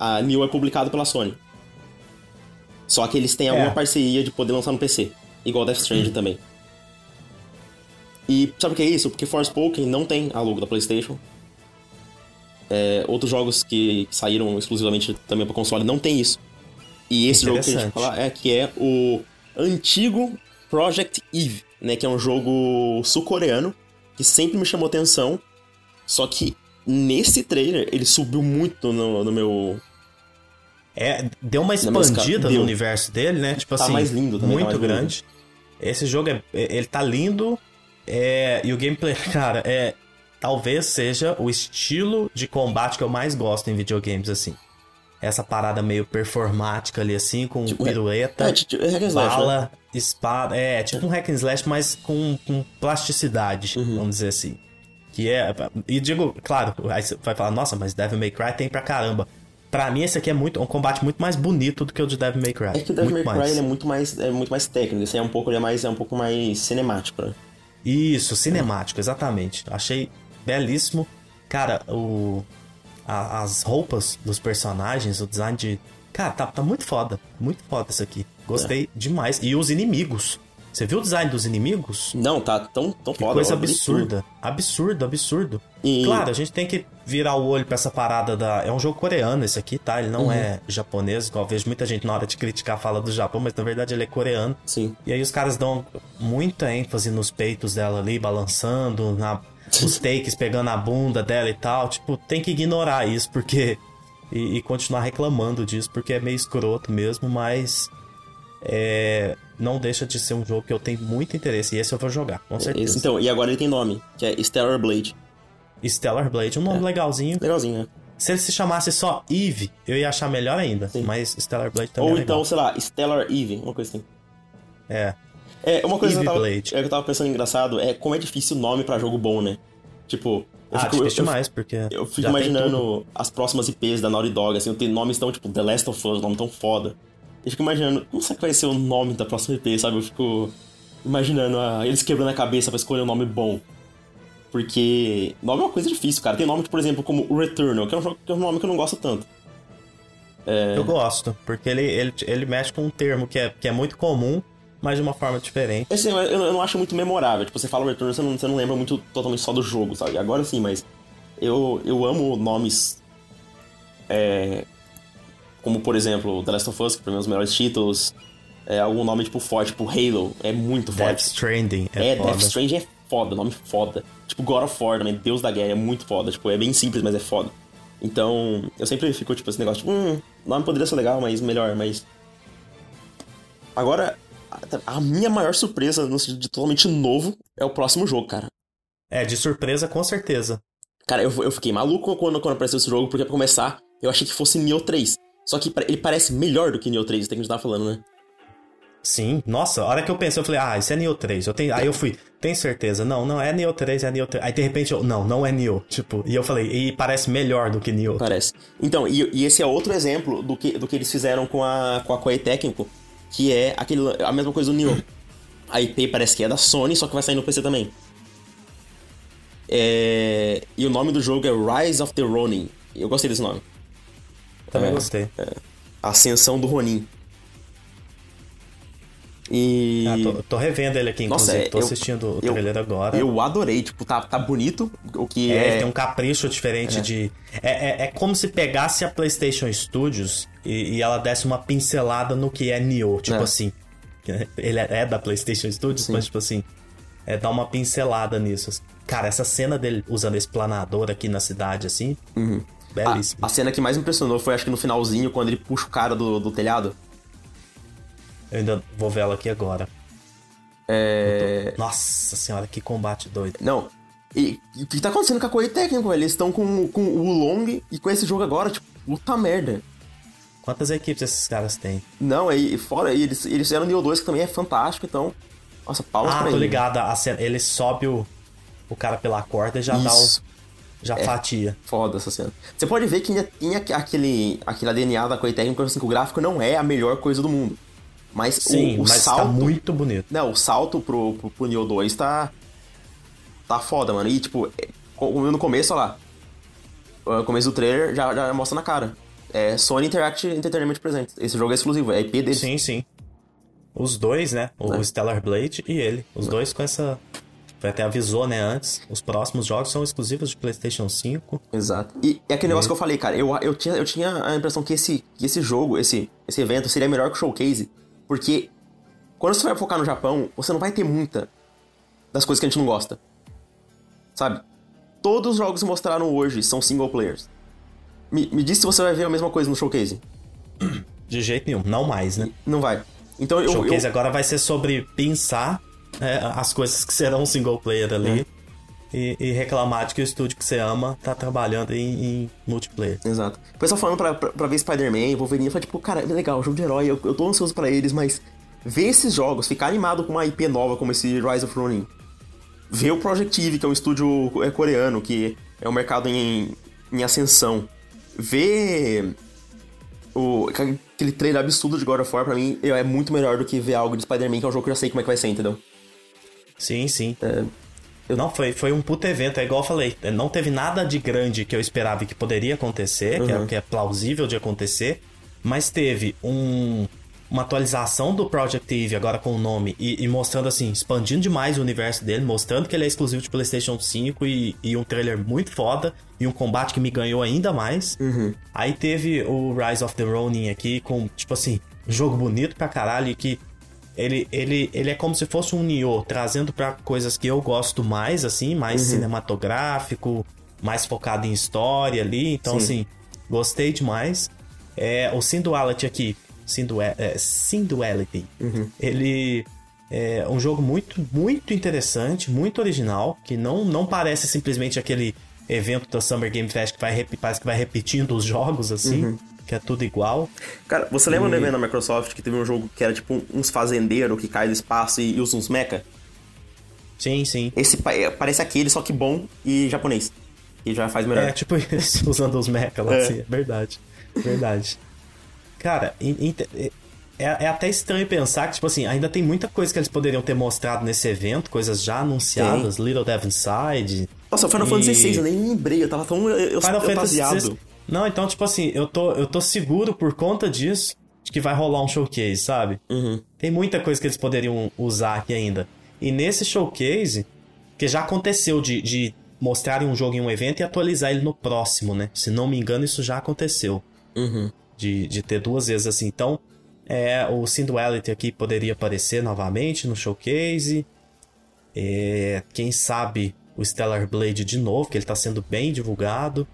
A Nioh é publicado pela Sony. Só que eles têm alguma É. parceria de poder lançar no PC. Igual Death Stranding também. E sabe o que é isso? Porque Forspoken não tem a logo da PlayStation. É, outros jogos que, saíram exclusivamente também para console não tem isso. E esse jogo que a gente vai falar é que é o antigo Project Eve, né? Que é um jogo sul-coreano que sempre me chamou atenção. Só que nesse trailer ele subiu muito no, no meu. É, deu uma expandida no deu. universo dele, né? Tipo Tá assim, mais lindo também, tá muito mais lindo. grande. Esse jogo é, é- ele tá lindo é, e o gameplay, cara, é talvez seja o estilo de combate que eu mais gosto em videogames assim. Essa parada meio performática ali assim com Tipo, é- pirueta, É, tipo, é hack and slash, né? bala, espada, é tipo um hack and slash, mas com, com plasticidade, Uhum. vamos dizer assim. Que é. E digo, claro, aí você vai falar, nossa, mas Devil May Cry tem pra caramba. Pra mim, esse aqui é muito um combate muito mais bonito do que o de Devil May Cry. É que o Devil May muito Cry mais. ele é muito mais é muito mais técnico, esse aí é um pouco ele é mais é um pouco mais cinemático, né? Isso, cinemático, exatamente. Achei belíssimo. Cara, o. a- as roupas dos personagens, o design de. Cara, tá, tá muito foda. Muito foda isso aqui. Gostei demais. E os inimigos. Você viu o design dos inimigos? Não, tá tão tão Que foda. coisa absurda. Absurdo, absurdo. E- Claro, a gente tem que virar o olho pra essa parada da. É um jogo coreano esse aqui, tá? Ele não Uhum. é japonês, igual eu vejo muita gente na hora de criticar fala do Japão, mas na verdade ele é coreano. Sim. E aí os caras dão muita ênfase nos peitos dela ali, balançando, na, os takes pegando a bunda dela e tal. Tipo, tem que ignorar isso, porque. E, e continuar reclamando disso, porque é meio escroto mesmo, mas. É, não deixa de ser um jogo que eu tenho muito interesse. E esse eu vou jogar, com certeza. Esse, então, e agora ele tem nome, que é Stellar Blade. Stellar Blade, um nome legalzinho. Legalzinho, né? Se ele se chamasse só Eve, eu ia achar melhor ainda. Sim. Mas Stellar Blade também Ou é então, sei lá, Stellar Eve, uma coisa assim. É. É, uma coisa que eu tava, Blade. é, que eu tava pensando engraçado é como é difícil o nome pra jogo bom, né? Tipo, eu ah, fico, eu, demais, porque. eu fico imaginando as próximas IPs da Naughty Dog, assim, tem nomes tão, tipo, The Last of Us, nome tão foda. Eu fico imaginando, como será que vai ser o nome da próxima IP, sabe? Eu fico imaginando ah, eles quebrando a cabeça pra escolher um nome bom. Porque nome é uma coisa difícil, cara. Tem nome, por exemplo, como Returnal, que é um, jogo, que é um nome que eu não gosto tanto. Eu gosto, porque ele, ele, ele mexe com um termo que é, que é muito comum, mas de uma forma diferente. Assim, eu, eu não acho muito memorável. Tipo, você fala Returnal, você não, você não lembra muito totalmente só do jogo, sabe? Agora sim, mas eu, eu amo nomes. É, como, por exemplo, The Last of Us, que pra mim é um dos melhores títulos. É, algum nome tipo forte, tipo Halo, é muito Death forte. Stranding é, É, foda. Death Strange é foda, nome foda. Tipo, God of War também, Deus da Guerra, é muito foda. Tipo, é bem simples, mas é foda. Então, eu sempre fico, tipo, esse negócio, tipo, hum, nome poderia ser legal, mas melhor, mas... Agora, a- a minha maior surpresa, no sentido de totalmente novo, é o próximo jogo, cara. É, de surpresa, com certeza. Cara, eu, eu fiquei maluco quando, quando apareceu esse jogo, porque pra começar, eu achei que fosse Nioh 3. Só que ele parece melhor do que Nioh 3, tem que a gente tava falando, né? Sim, nossa, a hora que eu pensei, eu falei, ah, isso é Neo 3. Eu tenho, aí eu fui, tem certeza? Não, não é Neo 3, é Neo 3. Aí de repente eu, não, não é Neo. Tipo, e eu falei, e parece melhor do que Neo. Parece. Então, e, e esse é outro exemplo do que, do que eles fizeram com a, com a Koei Técnico, que é aquele, a mesma coisa do Nioh. A IP parece que é da Sony, só que vai sair no PC também. É, e o nome do jogo é Rise of the Ronin. Eu gostei desse nome. Também É. gostei. Ascensão do Ronin. E. Ah, tô, tô revendo ele aqui, Nossa, inclusive. é, tô eu- assistindo o eu- trailer agora. Eu adorei, tipo, tá, tá bonito. O que É, é. ele tem um capricho diferente de. É, é, é como se pegasse a PlayStation Studios e, e ela desse uma pincelada no que é Nioh. Tipo É. assim. Ele é, é da PlayStation Studios, Sim. mas tipo assim. É dar uma pincelada nisso. Cara, essa cena dele usando esse planador aqui na cidade, assim. Belíssimo. A, a, cena que mais me impressionou foi, acho que no finalzinho, quando ele puxa o cara do, do telhado. Eu ainda vou ver ela aqui agora. É... Tô... Nossa senhora, que combate doido. Não, e, o que tá acontecendo com a Koei Técnico? Eles estão com, com o Long e com esse jogo agora, tipo, puta merda. Quantas equipes esses caras têm? Não, aí fora eles, eles fizeram o Neo 2, que também é fantástico, então. Nossa, palmas ah, pra tô ele. ligado. A cena, ele sobe o, o cara pela corda e já Isso. Já é fatia. Foda essa cena. Você pode ver que ainda tinha aquele, aquele DNA da Koei Técnico, assim, que o gráfico não é a melhor coisa do mundo. Mas Sim, o, o mas salto. Tá muito bonito. Não, o salto pro, pro, pro Neo 2 tá. Tá foda, mano. E tipo, é, no começo, olha lá. No começo do trailer já, já mostra na cara. É Sony Interactive Entertainment presente. Esse jogo é exclusivo, é IP dele. Sim, sim. Os dois, né? O é. Stellar Blade e ele. Os é. dois com essa. Até avisou, né, antes. Os próximos jogos são exclusivos de PlayStation 5. Exato. E é aquele e... negócio que eu falei, cara. Eu, eu, tinha, eu tinha a impressão que esse, que esse jogo, esse, esse evento, seria melhor que o showcase. Porque quando você vai focar no Japão, você não vai ter muita das coisas que a gente não gosta. Sabe? Todos os jogos que mostraram hoje são single players. Me, me diz se você vai ver a mesma coisa no showcase. De jeito nenhum, não mais, né? Não vai. Então eu. Showcase eu... agora vai ser sobre pensar é, as coisas que serão single player ali. É. E, e, reclamar de que o estúdio que você ama tá trabalhando em, em multiplayer. Exato. O pessoal falando pra, pra, pra ver Spider-Man, Wolverine, eu falei, tipo, cara, é legal, jogo de herói, eu, eu tô ansioso para eles, mas ver esses jogos, ficar animado com uma IP nova como esse Rise of Ronin, ver o Project Eve, que é um estúdio é, coreano, que é um mercado em, em ascensão, ver o, aquele trailer absurdo de God of War, pra mim, é muito melhor do que ver algo de Spider-Man, que é um jogo que eu já sei como é que vai ser, entendeu? Sim, sim. É, eu... Não, foi, foi um puto evento, é igual eu falei, não teve nada de grande que eu esperava que poderia acontecer, uhum. que, é, que é plausível de acontecer, mas teve um uma atualização do Project Eve agora com o nome e, e, mostrando assim, expandindo demais o universo dele, mostrando que ele é exclusivo de PlayStation 5 e, e um trailer muito foda e um combate que me ganhou ainda mais. Uhum. Aí teve o Rise of the Ronin aqui com, tipo assim, um jogo bonito pra caralho e que ele, ele, ele é como se fosse um Nioh, trazendo para coisas que eu gosto mais, assim, mais uhum. cinematográfico, mais focado em história ali. Então, Sim. assim, gostei demais. É, o Sinduality aqui Synduality. É, uhum. Ele é um jogo muito, muito interessante, muito original, que não, não parece simplesmente aquele evento da Summer Game Fest que vai, parece que vai repetindo os jogos assim. Uhum. Que é tudo igual. Cara, você lembra e... do evento da Microsoft que teve um jogo que era tipo uns fazendeiros que cai do espaço e, e usa uns mecha? Sim, sim. Esse é, parece aquele, só que bom e japonês. E já faz melhor. É, tipo isso, usando os mecha lá, é. assim, é verdade. Verdade. Cara, é, é, até estranho pensar que, tipo assim, ainda tem muita coisa que eles poderiam ter mostrado nesse evento, coisas já anunciadas, tem. Little Devil Inside. Nossa, o Final e... Fantasy XVI, eu nem lembrei, eu tava tão eu, Final Fantasy XVI. Não, então, tipo assim, eu tô, eu tô seguro por conta disso de que vai rolar um showcase, sabe? Uhum. Tem muita coisa que eles poderiam usar aqui ainda. E nesse showcase, que já aconteceu de, de mostrarem um jogo em um evento e atualizar ele no próximo, né? Se não me engano, isso já aconteceu. Uhum de, de ter duas vezes assim. Então, é, o Sinduality aqui poderia aparecer novamente no showcase. É, quem sabe o Stellar Blade de novo, que ele está sendo bem divulgado.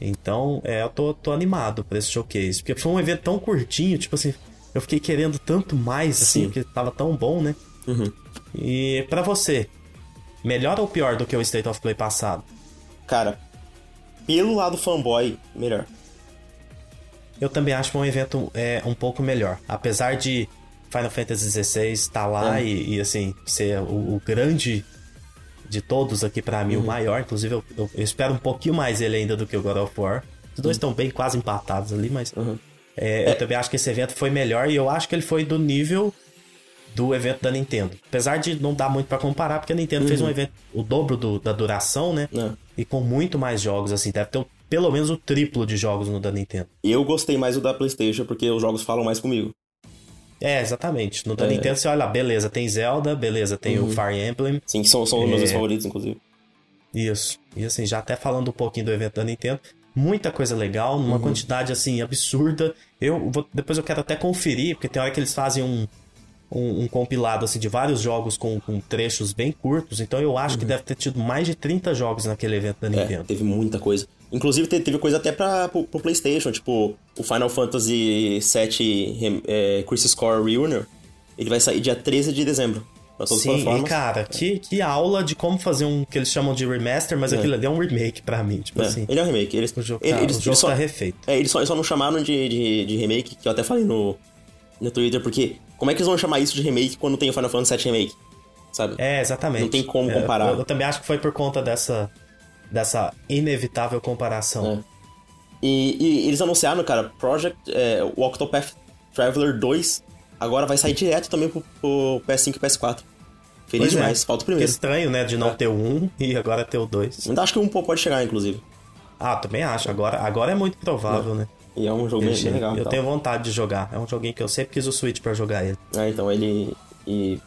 Então, é, eu tô, tô animado para esse showcase. Porque foi um evento tão curtinho, tipo assim, eu fiquei querendo tanto mais, assim, Sim. porque tava tão bom, né? Uhum. E para você, melhor ou pior do que o State of Play passado? Cara, pelo lado fanboy, melhor eu também acho um evento é, um pouco melhor. Apesar de Final Fantasy XVI estar lá é. e, e, assim, ser o, o, grande de todos aqui para mim, uhum. o maior. Inclusive, eu, eu, eu, espero um pouquinho mais ele ainda do que o God of War. Os dois estão uhum. bem quase empatados ali, mas uhum. é, eu também acho que esse evento foi melhor e eu acho que ele foi do nível do evento da Nintendo. Apesar de não dar muito para comparar, porque a Nintendo fez um uhum. evento o dobro do, da duração, né? É. E com muito mais jogos, assim, deve ter pelo menos o triplo de jogos no da Nintendo. Eu gostei mais do da PlayStation porque os jogos falam mais comigo. É, exatamente. No da é. Nintendo você olha lá, beleza, tem Zelda, beleza, tem uhum. o Fire Emblem. Sim, são, são os meus é... favoritos, inclusive. Isso. E assim, já até falando um pouquinho do evento da Nintendo, muita coisa legal, numa uhum. quantidade assim absurda. Eu vou, depois eu quero até conferir, porque tem hora que eles fazem um, um, um compilado assim de vários jogos com, com, trechos bem curtos, então eu acho uhum. que deve ter tido mais de 30 jogos naquele evento da é, Nintendo. É, teve muita coisa. Inclusive teve coisa até pra, pro, pro PlayStation, tipo o Final Fantasy VII é, Crisis Core Reunion. Ele vai sair dia 13 de dezembro. Sim, e cara, que, que aula de como fazer um que eles chamam de remaster, mas é. aquilo ali é um remake pra mim, tipo é, assim. Ele é um remake. Eles, o jogo, tá, eles, o jogo só, tá refeito. É, eles só, eles só não chamaram de, de, de, remake, que eu até falei no, no Twitter, porque como é que eles vão chamar isso de remake quando tem o Final Fantasy VII Remake? Sabe? É, exatamente. Não tem como é, comparar. Eu, eu, também acho que foi por conta dessa, dessa inevitável comparação. É. E, e, eles anunciaram, cara, Project, é, o Octopath Traveler 2 agora vai sair direto também pro, pro PS5 e PS4. Feliz pois é. demais, é. falta o primeiro. Que estranho, né, de não é. ter o 1 e agora ter o 2. Ainda acho que o 1 pode chegar, inclusive. Ah, também acho. Agora, agora é muito provável, né? E é um jogo bem, bem legal. Eu tenho vontade de jogar. É um joguinho que eu sempre quis o Switch para jogar ele. É, então ele. E.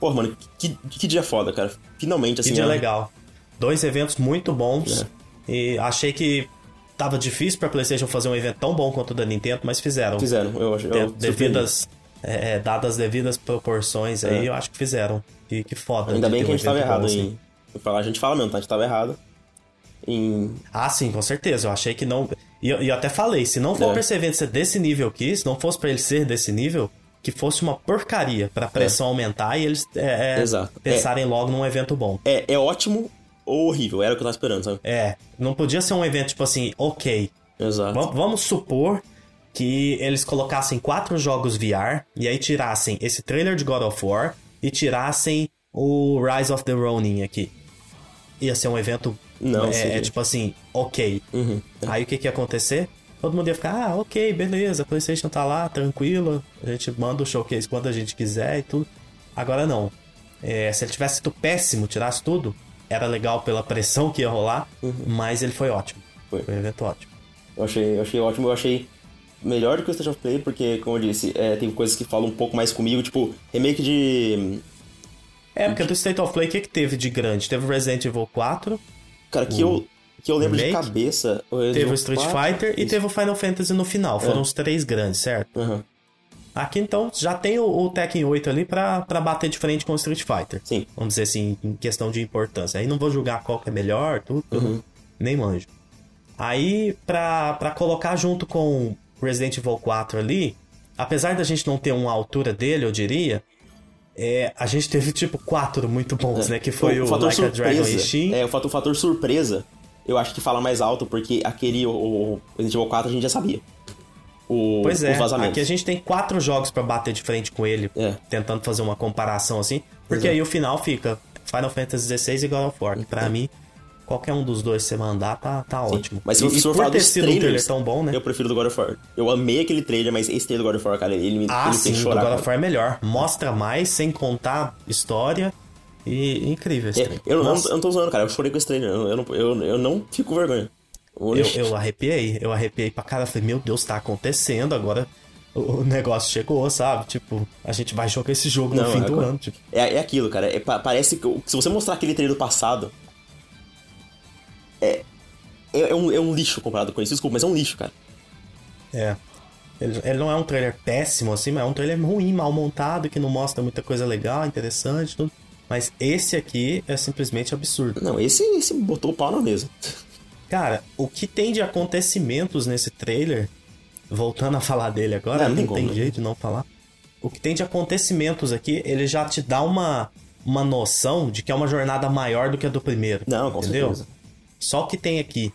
Pô, mano, que, que dia foda, cara. Finalmente, assim. Que dia né? legal. Dois eventos muito bons. É. E achei que tava difícil pra PlayStation fazer um evento tão bom quanto o da Nintendo, mas fizeram. Fizeram, eu acho. Eu devidas, é, dadas as devidas proporções aí, é. eu acho que fizeram. E que foda. Ainda bem que a gente tava errado assim. em. A gente fala mesmo, tá? A gente tava errado. Em... Ah, sim, com certeza. Eu achei que não. E eu, eu até falei, se não for é. pra esse evento ser desse nível aqui, se não fosse para ele ser desse nível, que fosse uma porcaria pra pressão é. aumentar e eles é, é pensarem logo num evento bom. É, é ótimo horrível, era o que eu tava esperando, sabe? É, não podia ser um evento tipo assim, ok. Exato. V vamos supor que eles colocassem quatro jogos VR e aí tirassem esse trailer de God of War e tirassem o Rise of the Ronin aqui. Ia ser um evento. Não, é, é tipo assim, ok. Uhum. Aí o que, que ia acontecer? Todo mundo ia ficar, ah, ok, beleza, a PlayStation tá lá, tranquilo, a gente manda o showcase quando a gente quiser e tudo. Agora não. É, se ele tivesse sido péssimo, tirasse tudo, era legal pela pressão que ia rolar, uhum. mas ele foi ótimo. Foi. foi um evento ótimo. Eu achei, eu achei ótimo, eu achei melhor do que o State of Play, porque, como eu disse, é, tem coisas que falam um pouco mais comigo, tipo, remake de. É, porque do State of Play, o que, que teve de grande? Teve Resident Evil 4. Cara, que eu. Que eu lembro remake, de cabeça. O teve o Street 4, Fighter isso. e teve o Final Fantasy no final. Foram é. os três grandes, certo? Uhum. Aqui então já tem o, o Tekken 8 ali pra, pra bater de frente com o Street Fighter. Sim. Vamos dizer assim, em questão de importância. Aí não vou julgar qual que é melhor, tudo, uhum. nem manjo. Aí, pra, pra colocar junto com Resident Evil 4 ali, apesar da gente não ter uma altura dele, eu diria, é, a gente teve tipo quatro muito bons, é. né? Que foi o, o, fator like surpresa, Dragon Ishin. É, o fator, o fator surpresa, eu acho que fala mais alto, porque aquele, o, o Resident Evil 4 a gente já sabia. O, pois é, aqui a gente tem quatro jogos para bater de frente com ele, é. tentando fazer uma comparação assim, porque aí o final fica Final Fantasy XVI e God of War, pra mim qualquer um dos dois você mandar, tá, tá ótimo. Mas se, e, for falar dos trailers, um trailer tão bom, né? Eu prefiro do God of War. Eu amei aquele trailer, mas esse trailer do God of War, cara, ele me ah, ele sim, chorar. o God of War é melhor. Mostra mais, sem contar história. E incrível esse é, eu, não, eu não tô usando, cara. Eu chorei com esse trailer. Eu, eu, não, eu, eu não fico com vergonha. Eu, eu arrepiei. Eu arrepiei pra cara. Falei, meu Deus, tá acontecendo agora o negócio chegou, sabe? Tipo, a gente vai jogar esse jogo não, no fim é, do ano. Tipo. É, é aquilo, cara. É, parece que se você mostrar aquele trailer do passado, é, é, é, um, é um lixo comparado com isso. Desculpa, mas é um lixo, cara. É. Ele, ele, não é um trailer péssimo, assim, mas é um trailer ruim, mal montado, que não mostra muita coisa legal, interessante, tudo. Mas esse aqui é simplesmente absurdo. Não, esse, esse botou o pau na mesa. Cara, o que tem de acontecimentos nesse trailer, voltando a falar dele agora, não, não tem, né? jeito de não falar. O que tem de acontecimentos aqui, ele já te dá uma, uma noção de que é uma jornada maior do que a do primeiro. Não, com entendeu? certeza. Só o que tem aqui.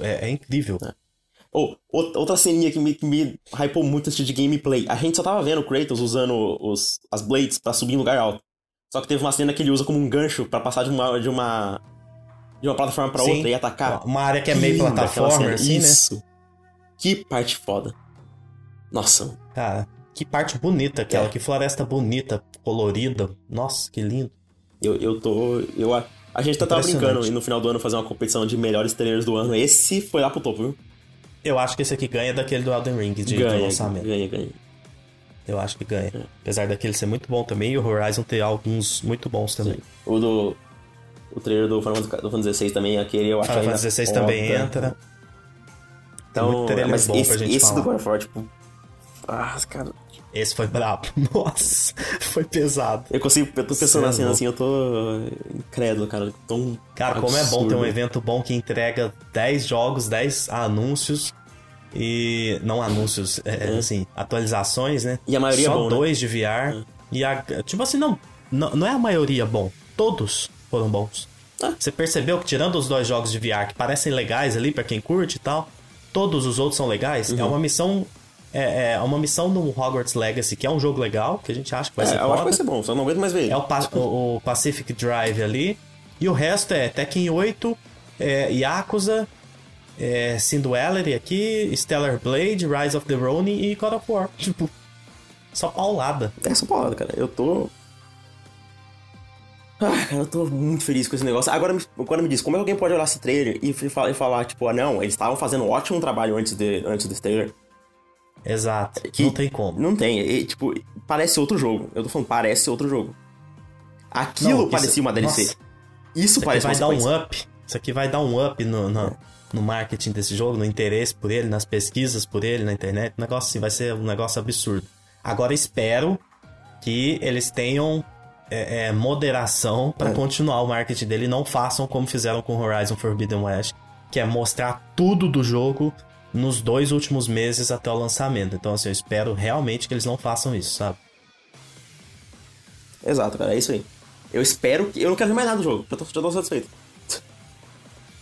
É, é incrível. É. Oh, outra ceninha que me, que me hypou muito esse de gameplay. A gente só tava vendo o Kratos usando os, as Blades para subir em lugar alto. Só que teve uma cena que ele usa como um gancho para passar de uma, de uma. De uma plataforma para outra e atacar. Uma área que é meio plataforma, assim, né? Isso. né? Que parte foda. Nossa. Cara, que parte bonita aquela, é. que floresta bonita, colorida. Nossa, que lindo. Eu, eu tô. Eu, a gente tá tava brincando e no final do ano fazer uma competição de melhores trailers do ano. Esse foi lá pro topo, viu? Eu acho que esse aqui ganha daquele do Elden Ring de, ganha, lançamento. Ganha, ganha. Eu acho que ganha. É. Apesar daquele ser muito bom também e o Horizon ter alguns muito bons também. Sim. O do. O trailer do Final Fantasy XVI também, aquele eu acho que. Final Fantasy XVI também entra. Então, é, mas bom esse, esse falar. do God of War, tipo. Ah, cara. Esse foi brabo. Nossa, foi pesado. Eu consigo, eu tô pensando assim, assim, eu tô incrédulo, cara. Tão cara, como é bom ter um evento bom que entrega 10 jogos, 10 anúncios e. Não anúncios, é, é. assim, atualizações, né? E a maioria Só é bom, né? dois né? de VR. É. E a. Tipo assim, não, não. Não é a maioria bom. Todos foram bons. Ah. Você percebeu que tirando os dois jogos de VR que parecem legais ali para quem curte e tal, todos os outros são legais? Uhum. É uma missão é, é, uma missão no Hogwarts Legacy, que é um jogo legal, que a gente acha que vai é, ser eu foda. acho que vai ser bom, só não aguento mais ver. É o, o, o, Pacific Drive ali. E o resto é Tekken 8, é, Yakuza, é, aqui, Stellar Blade, Rise of the Ronin e God of War. Tipo, só paulada. É só paulada, cara. Eu tô... Ah, cara, eu tô muito feliz com esse negócio. Agora, agora me diz, como é que alguém pode olhar esse trailer e, e falar, tipo, ah, não, eles estavam fazendo um ótimo trabalho antes, de, antes desse trailer. Exato. Que não tem como. Não tem. E, tipo, parece outro jogo. Eu tô falando, parece outro jogo. Aquilo não, parecia isso, uma DLC. Nossa, isso, parece vai dar um up. Isso aqui vai dar um up no, no, no, marketing desse jogo, no interesse por ele, nas pesquisas por ele na internet. O negócio assim vai ser um negócio absurdo. Agora espero que eles tenham é, é, moderação para é. continuar o marketing dele e não façam como fizeram com Horizon Forbidden West, que é mostrar tudo do jogo nos dois últimos meses até o lançamento. Então, assim, eu espero realmente que eles não façam isso, sabe? Exato, cara, é isso aí. Eu espero que. Eu não quero ver mais nada do jogo, já tô, já tô satisfeito.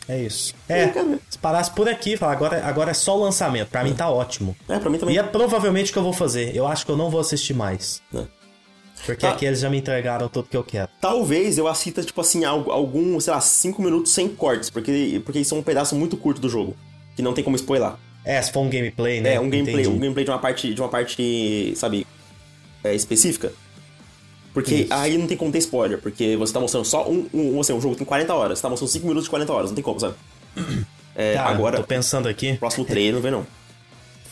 É isso. É, se parasse por aqui, falar, agora, agora é só o lançamento. Pra é. mim tá ótimo. É, pra mim também. E é provavelmente o que eu vou fazer. Eu acho que eu não vou assistir mais. É. Porque tá. aqui eles já me entregaram tudo que eu quero. Talvez eu assista, tipo assim, algum, sei lá, 5 minutos sem cortes, porque, porque isso é um pedaço muito curto do jogo que não tem como spoiler. É, se for um gameplay, né? É, um gameplay, Entendi. um gameplay de uma parte, de uma parte, sabe, é, específica. Porque Isso. aí não tem como ter spoiler, porque você tá mostrando só um, um, assim, um jogo tem 40 horas, você tá mostrando 5 minutos de 40 horas, não tem como, sabe? É, Cara, agora, tô pensando aqui. Próximo trailer, não vê não.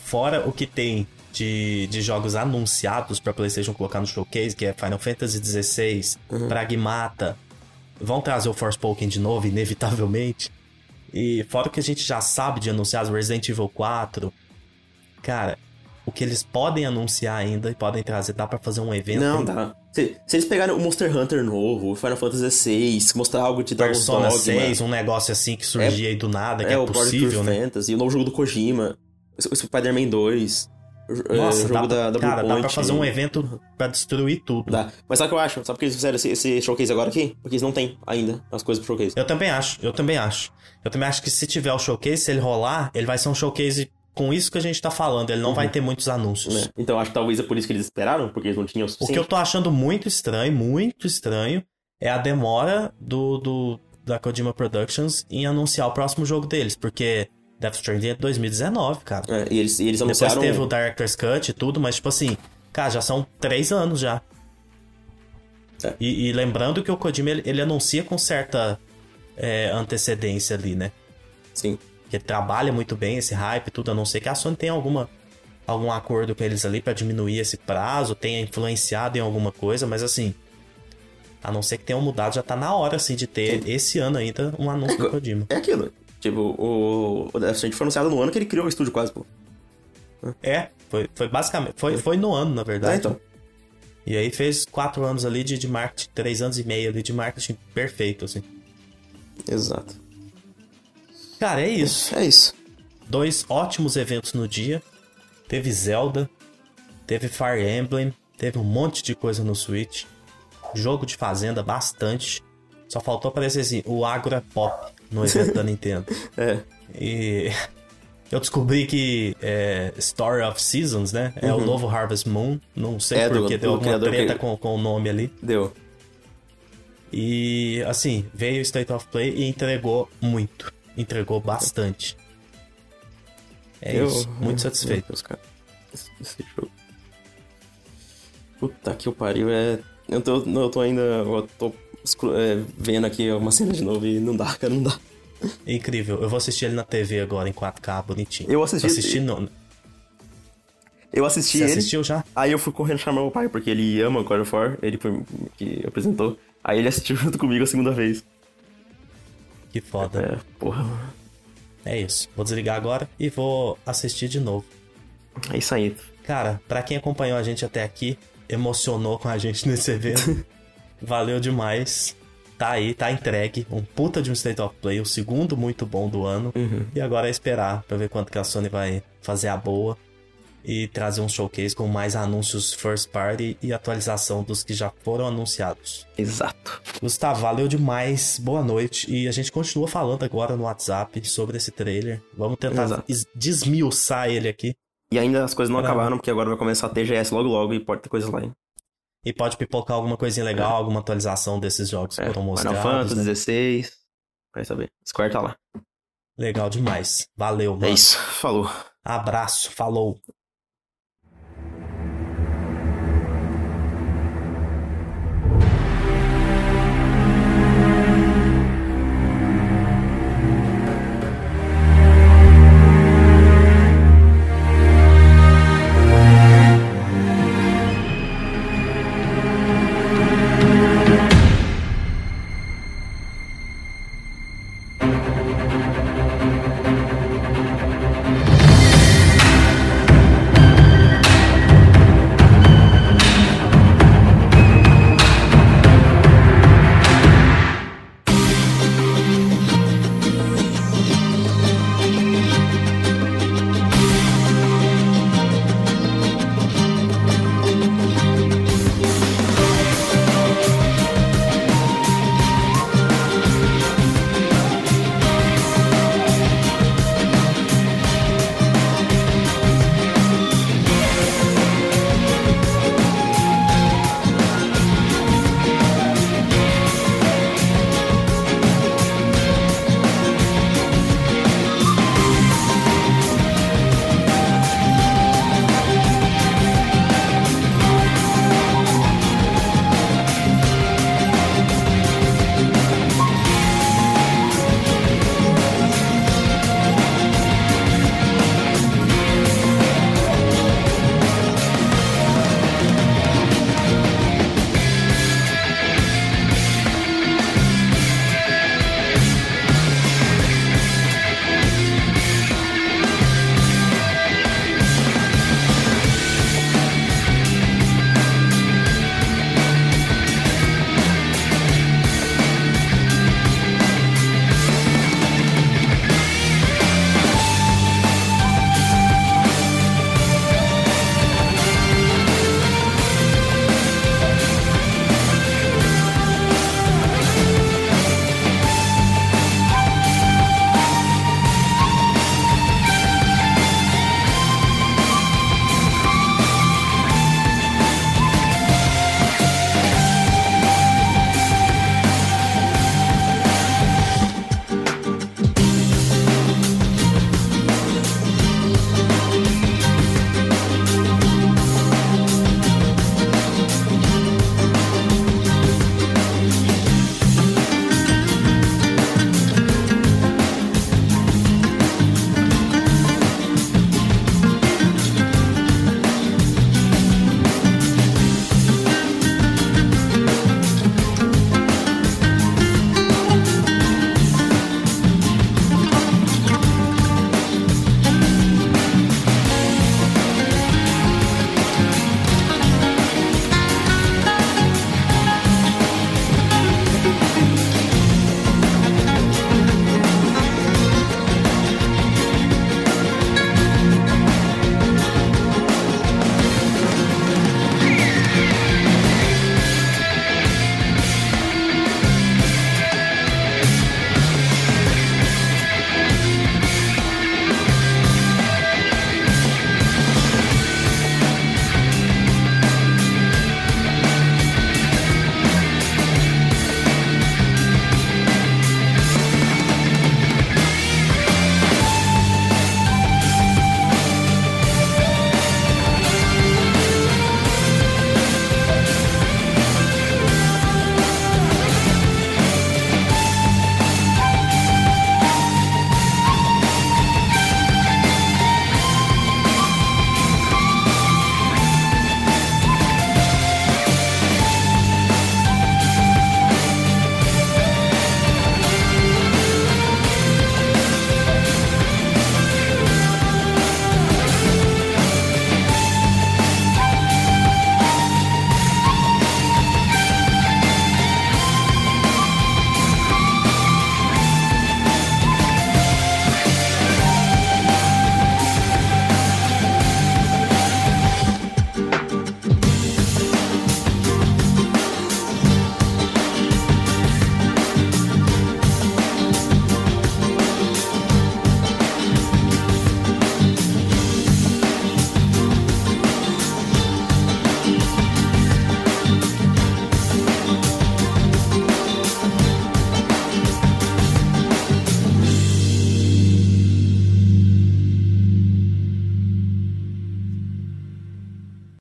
Fora o que tem de, de jogos anunciados pra PlayStation colocar no showcase, que é Final Fantasy XVI, uhum. Pragmata, vão trazer o Forspoken de novo, inevitavelmente. E fora o que a gente já sabe de anunciar, Resident Evil 4, cara, o que eles podem anunciar ainda e podem trazer, dá pra fazer um evento. Não, dá. Se, se eles pegarem o Monster Hunter novo, o Final Fantasy VI, mostrar algo de Dragon's Persona Dogma, 6, um negócio assim que surgia é, aí do nada, que é, é o possível, né? Fantasy, o novo jogo do Kojima, o Spider-Man 2, Nossa, o jogo dá, da, da cara, dá pra fazer um evento pra destruir tudo. Dá. Mas sabe o que eu acho? Sabe por que eles fizeram esse, esse showcase agora aqui? Porque eles não têm ainda as coisas pro showcase. Eu também acho, eu também acho. Eu também acho que se tiver o showcase, se ele rolar, ele vai ser um showcase com isso que a gente tá falando. Ele não uhum. vai ter muitos anúncios. É. Então acho que talvez é por isso que eles esperaram, porque eles não tinham o O que eu tô achando muito estranho, muito estranho, é a demora do, do da Kojima Productions em anunciar o próximo jogo deles, porque Death Stranding é 2019, cara. É, e eles, e eles anunciaram... Depois teve o Director's Cut e tudo, mas tipo assim, cara, já são três anos já. É. E, e, lembrando que o Kojima, ele, ele anuncia com certa é, antecedência ali, né? Sim. Que ele trabalha muito bem esse hype e tudo, a não ser que a Sony tenha alguma, algum acordo com eles ali para diminuir esse prazo, tenha influenciado em alguma coisa, mas assim, a não ser que tenham mudado, já tá na hora, assim, de ter Sim. esse ano ainda um anúncio é, do Kojima. É aquilo. Tipo, o, o Death Stranding foi anunciado no ano que ele criou o estúdio quase, pô. É, foi, foi basicamente, foi, foi no ano, na verdade. É, então. E aí fez quatro anos ali de, de marketing, três anos e meio ali de marketing perfeito, assim. Exato. Cara, é isso. É, é isso. Dois ótimos eventos no dia. Teve Zelda, teve Fire Emblem, teve um monte de coisa no Switch. Jogo de fazenda, bastante. Só faltou aparecer assim, o agro é pop no evento da Nintendo. É. E eu descobri que é, Story of Seasons, né? É uhum. o novo Harvest Moon. Não sei é, porque deu alguma treta que... com, com o nome ali. Deu. E assim, veio o State of Play e entregou muito. Entregou bastante. É eu, isso, muito satisfeito. Deus, cara. Esse jogo. Puta que o pariu, é. Eu tô, eu tô ainda. Eu tô é, vendo aqui uma cena de novo e não dá, cara, não dá. É incrível. Eu vou assistir ele na TV agora, em 4K, bonitinho. Eu assisti. Eu assisti no... Eu assisti Você ele. assistiu já? Aí eu fui correndo chamar meu pai, porque ele ama God of War, ele foi que apresentou. Aí ele assistiu junto comigo a segunda vez. Que foda. É, porra. É isso. Vou desligar agora e vou assistir de novo. É isso aí. cara, para quem acompanhou a gente até aqui, emocionou com a gente nesse evento, valeu demais. Tá aí, tá entregue. Um puta de um State of Play, o segundo muito bom do ano. Uhum. E agora é esperar pra ver quanto que a Sony vai fazer a boa e trazer um showcase com mais anúncios first party e atualização dos que já foram anunciados. Exato. Gustavo, valeu demais, boa noite. E a gente continua falando agora no WhatsApp sobre esse trailer. Vamos tentar Exato. es- desmiuçar ele aqui. E ainda as coisas não Pra- acabaram, porque agora vai começar a TGS logo logo e pode ter coisas lá, hein? E pode pipocar alguma coisinha legal, alguma atualização desses jogos que É, foram Final mostrados. Fantasy né? 16. Vai saber. Square tá lá. Legal demais. Valeu, mano. É isso. Falou. Abraço, falou.